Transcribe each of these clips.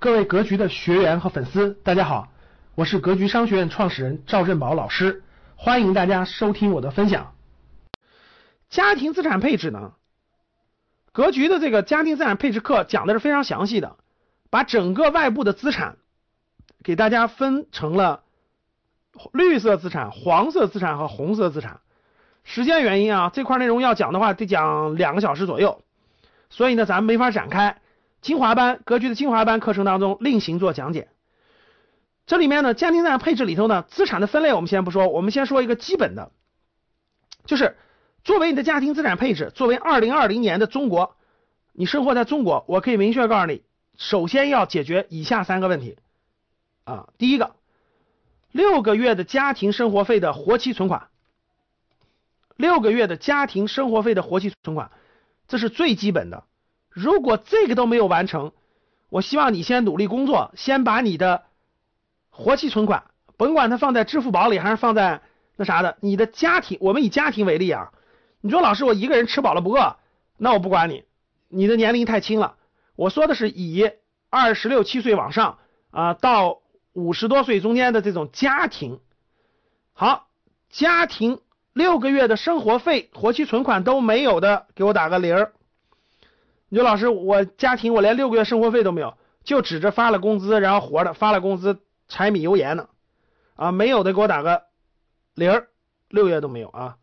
各位格局的学员和粉丝，大家好，我是格局商学院创始人赵振宝老师，欢迎大家收听我的分享。家庭资产配置呢，格局的这个家庭资产配置课讲的是非常详细的，把整个外部的资产给大家分成了绿色资产、黄色资产和红色资产。时间原因啊，这块内容要讲的话得讲两个小时左右，所以呢，咱们没法展开。精华班格局的精华班课程当中另行做讲解。这里面呢，家庭资产配置里头呢，资产的分类我们先不说，我们先说一个基本的，就是作为你的家庭资产配置，作为二零二零年的中国，你生活在中国，我可以明确告诉你，首先要解决以下三个问题啊。第一个，六个月的家庭生活费的活期存款，六个月的家庭生活费的活期存款，这是最基本的。如果这个都没有完成，我希望你先努力工作，先把你的活期存款，甭管它放在支付宝里还是放在那啥的，你的家庭，我们以家庭为例啊，你说老师我一个人吃饱了不饿，那我不管你，你的年龄太轻了。我说的是以二十六七岁往上啊到五十多岁中间的这种家庭，好，家庭六个月的生活费活期存款都没有的，给我打个零儿。你说老师，我家庭我连六个月生活费都没有，就指着发了工资然后活的，发了工资柴米油盐呢，啊，没有的给我打个零，六月都没有啊。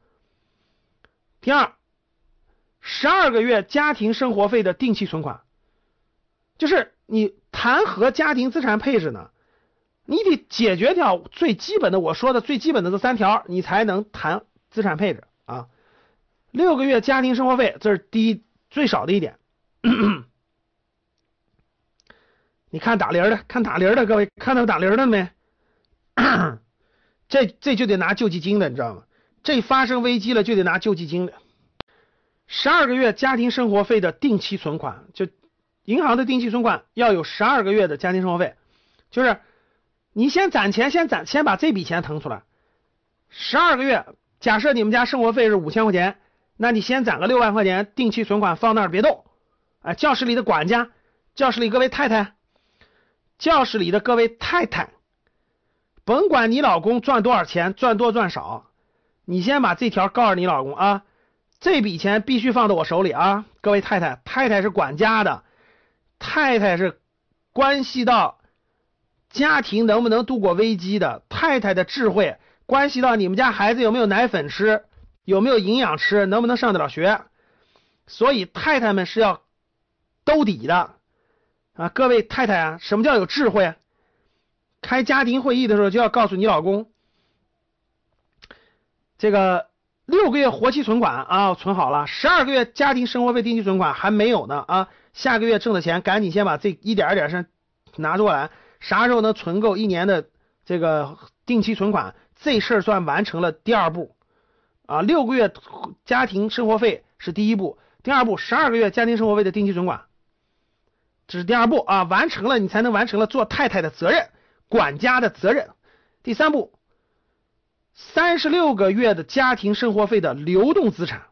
第二，十二个月家庭生活费的定期存款，就是你谈何家庭资产配置呢？你得解决掉最基本的，我说的最基本的这三条，你才能谈资产配置啊。六个月家庭生活费，这是第一最少的一点。你看打铃的，看打铃的，各位看到打铃的没？这这就得拿救济金的，你知道吗？这发生危机了就得拿救济金的。十二个月家庭生活费的定期存款，就银行的定期存款要有十二个月的家庭生活费，就是你先攒钱，先攒，先把这笔钱腾出来。十二个月，假设你们家生活费是五千块钱，那你先攒个六万块钱定期存款放那儿别动。啊，教室里的管家，教室里各位太太，教室里的各位太太，甭管你老公赚多少钱，赚多赚少，你先把这条告诉你老公啊，这笔钱必须放到我手里啊，各位太太，太太是管家的，太太是关系到家庭能不能度过危机的，太太的智慧关系到你们家孩子有没有奶粉吃，有没有营养吃，能不能上得了学，所以太太们是要。兜底的啊，各位太太啊，什么叫有智慧？开家庭会议的时候就要告诉你老公，这个六个月活期存款啊存好了，十二个月家庭生活费定期存款还没有呢啊，下个月挣的钱赶紧先把这一点一点先拿出来，啥时候能存够一年的这个定期存款，这事儿算完成了第二步啊，六个月家庭生活费是第一步，第二步十二个月家庭生活费的定期存款。这是第二步啊，完成了你才能完成了做太太的责任，管家的责任。第三步，三十六个月的家庭生活费的流动资产，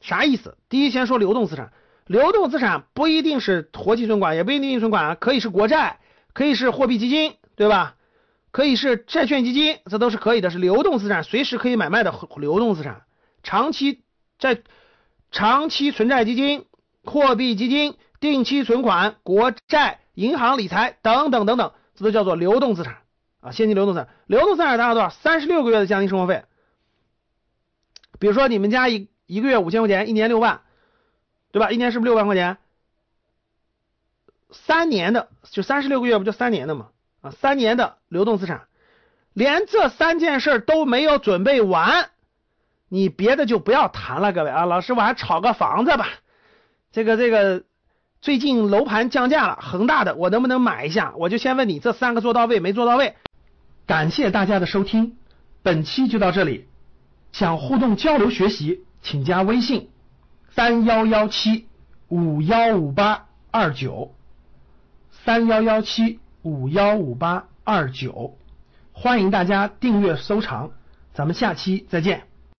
啥意思？第一，先说流动资产，流动资产不一定是活期存款，也不一定存款，可以是国债，可以是货币基金，对吧？可以是债券基金，这都是可以的，是流动资产，随时可以买卖的流动资产。长期债、长期存债基金、货币基金。定期存款、国债、银行理财等等等等，这都叫做流动资产啊，现金流动资产。流动资产达到多少？三十六个月的家庭生活费。比如说你们家一一个月五千块钱，一年六万，对吧？一年是不是六万块钱？三年的就三十六个月，不就三年的吗？啊，三年的流动资产，连这三件事都没有准备完，你别的就不要谈了，各位啊。老师，我还炒个房子吧，这个这个。最近楼盘降价了，恒大的我能不能买一下？我就先问你，这三个做到位没做到位？感谢大家的收听，本期就到这里。想互动交流学习，请加微信三幺幺七五幺五八二九三幺幺七五幺五八二九，欢迎大家订阅收藏，咱们下期再见。